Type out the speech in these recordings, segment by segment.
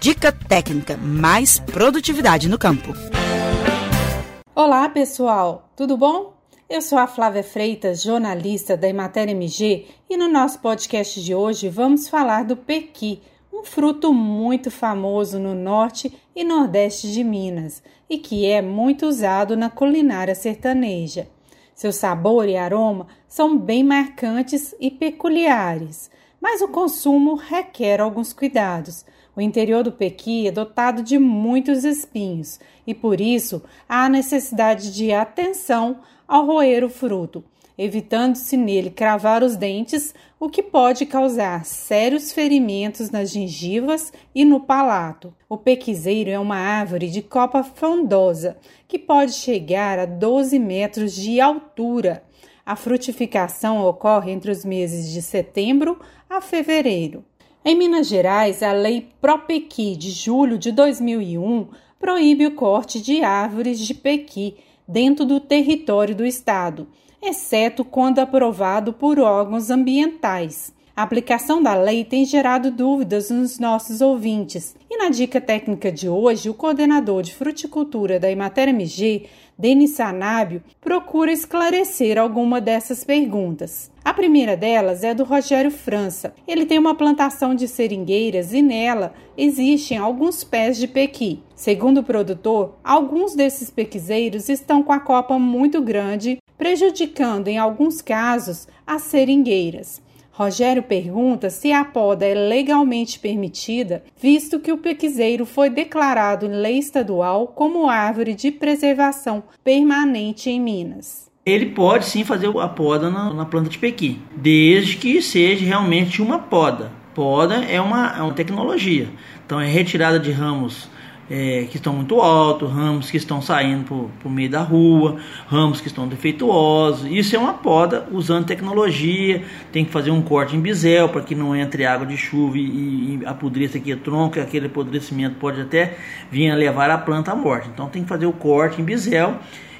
Dica técnica, mais produtividade no campo. Olá, pessoal, tudo bom? Eu sou a Flávia Freitas, jornalista da Emater MG, e no nosso podcast de hoje vamos falar do pequi, um fruto muito famoso no norte e nordeste de Minas e que é muito usado na culinária sertaneja. Seu sabor e aroma são bem marcantes e peculiares, mas o consumo requer alguns cuidados. O interior do pequi é dotado de muitos espinhos e por isso há necessidade de atenção ao roer o fruto, evitando-se nele cravar os dentes, o que pode causar sérios ferimentos nas gengivas e no palato. O pequizeiro é uma árvore de copa frondosa que pode chegar a 12 metros de altura. A frutificação ocorre entre os meses de setembro a fevereiro. Em Minas Gerais, a Lei Propequi de julho de 2001 proíbe o corte de árvores de pequi dentro do território do estado, exceto quando aprovado por órgãos ambientais. A aplicação da lei tem gerado dúvidas nos nossos ouvintes. E na dica técnica de hoje, o coordenador de fruticultura da Imater MG, Denis Sanábio, procura esclarecer alguma dessas perguntas. Primeira delas é do Rogério França. Ele tem uma plantação de seringueiras e nela existem alguns pés de pequi. Segundo o produtor, alguns desses pequizeiros estão com a copa muito grande, prejudicando em alguns casos as seringueiras. Rogério pergunta se a poda é legalmente permitida, visto que o pequizeiro foi declarado em lei estadual como árvore de preservação permanente em Minas. Ele pode sim fazer a poda na, na planta de pequi, desde que seja realmente uma poda. Poda é uma, é uma tecnologia, então é retirada de ramos é, que estão muito altos, ramos que estão saindo por, meio da rua, ramos que estão defeituosos. Isso é uma poda usando tecnologia. Tem que fazer um corte em bisel para que não entre água de chuva e, e apodreça aqui o tronco. Aquele apodrecimento pode até vir a levar a planta à morte. Então tem que fazer o corte em bisel.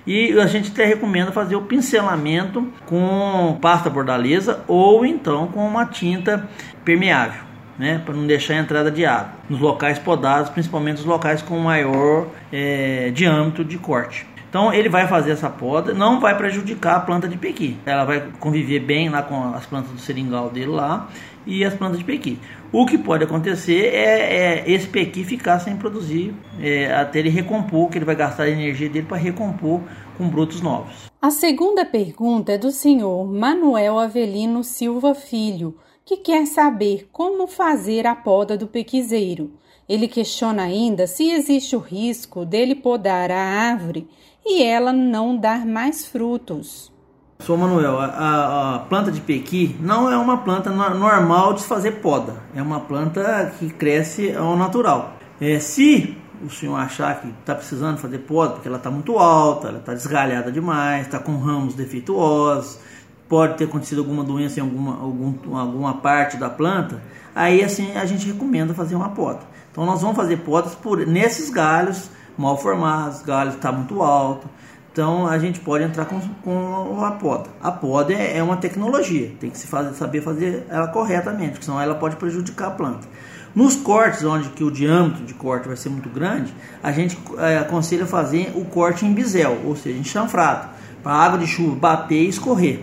E a gente até recomenda fazer o pincelamento com pasta bordaleza ou então com uma tinta permeável né, para não deixar a entrada de água nos locais podados, principalmente os locais com maior é, diâmetro de corte. Então ele vai fazer essa poda, não vai prejudicar a planta de pequi. Ela vai conviver bem lá com as plantas do seringal dele lá e as plantas de pequi. O que pode acontecer é, é esse pequi ficar sem produzir, é, até ele recompor, que ele vai gastar a energia dele para recompor com brotos novos. A segunda pergunta é do senhor Manuel Avelino Silva Filho que quer saber como fazer a poda do pequizeiro. Ele questiona ainda se existe o risco dele podar a árvore e ela não dar mais frutos. Sou Manuel, a, a, planta de pequi não é uma planta normal de fazer poda, é uma planta que cresce ao natural. É, se o senhor achar que está precisando fazer poda porque ela está muito alta, ela está desgalhada demais, está com ramos defeituosos, pode ter acontecido alguma doença em alguma, algum, alguma parte da planta, aí assim a gente recomenda fazer uma poda. Então nós vamos fazer podas por nesses galhos mal formados, galhos está muito alto. Então a gente pode entrar com, com a poda. A poda é, é uma tecnologia, tem que se fazer, saber fazer ela corretamente, porque senão ela pode prejudicar a planta. Nos cortes, onde que o diâmetro de corte vai ser muito grande, a gente é, aconselha fazer o corte em bisel, ou seja, em chanfrado, para a água de chuva bater e escorrer.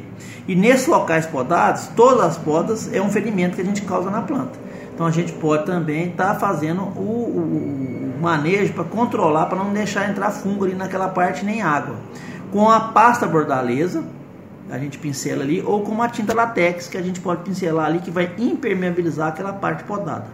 E nesses locais podados, todas as podas é um ferimento que a gente causa na planta. Então a gente pode também estar tá fazendo o, o, o manejo para controlar, para não deixar entrar fungo ali naquela parte nem água. Com a pasta bordaleza, a gente pincela ali, ou com uma tinta latex que a gente pode pincelar ali, que vai impermeabilizar aquela parte podada.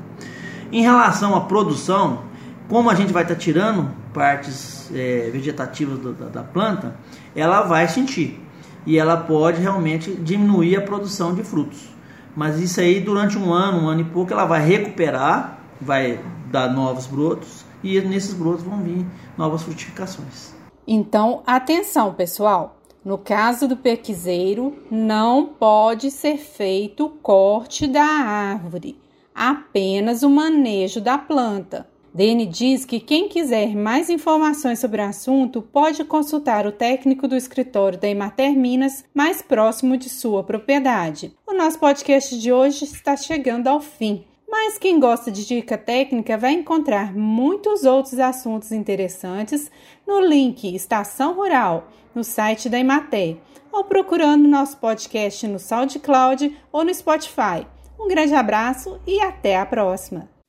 Em relação à produção, como a gente vai estar tá tirando partes é, vegetativas do, da, da planta, ela vai sentir e ela pode realmente diminuir a produção de frutos. Mas isso aí durante um ano, um ano e pouco, ela vai recuperar, vai dar novos brotos e nesses brotos vão vir novas frutificações. Então, atenção, pessoal. No caso do pequizeiro, não pode ser feito o corte da árvore, apenas o manejo da planta. Dene diz que quem quiser mais informações sobre o assunto pode consultar o técnico do escritório da Emater Minas mais próximo de sua propriedade. O nosso podcast de hoje está chegando ao fim. Mas quem gosta de dica técnica vai encontrar muitos outros assuntos interessantes no link Estação Rural, no site da Imaté, ou procurando nosso podcast no SoundCloud ou no Spotify. Um grande abraço e até a próxima!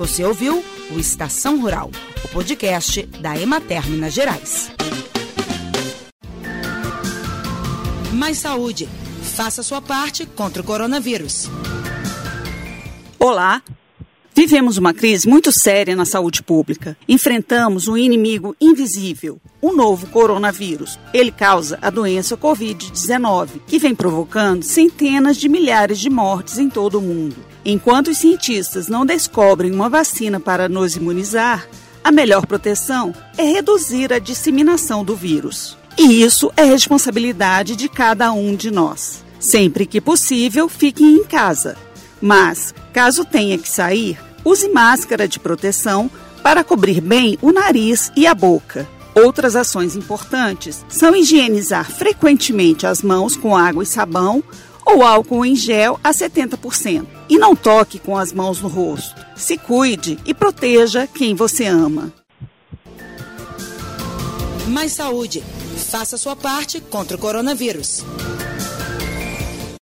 Você ouviu o Estação Rural, o podcast da Emater Minas Gerais. Mais saúde. Faça sua parte contra o coronavírus. Olá. Vivemos uma crise muito séria na saúde pública. Enfrentamos um inimigo invisível, o novo coronavírus. Ele causa a doença Covid-19, que vem provocando centenas de milhares de mortes em todo o mundo. Enquanto os cientistas não descobrem uma vacina para nos imunizar, a melhor proteção é reduzir a disseminação do vírus. E isso é responsabilidade de cada um de nós. Sempre que possível, fiquem em casa. Mas, caso tenha que sair, use máscara de proteção para cobrir bem o nariz e a boca. Outras ações importantes são higienizar frequentemente as mãos com água e sabão ou álcool em gel a 70%. E não toque com as mãos no rosto. Se cuide e proteja quem você ama. Mais saúde. Faça sua parte contra o coronavírus.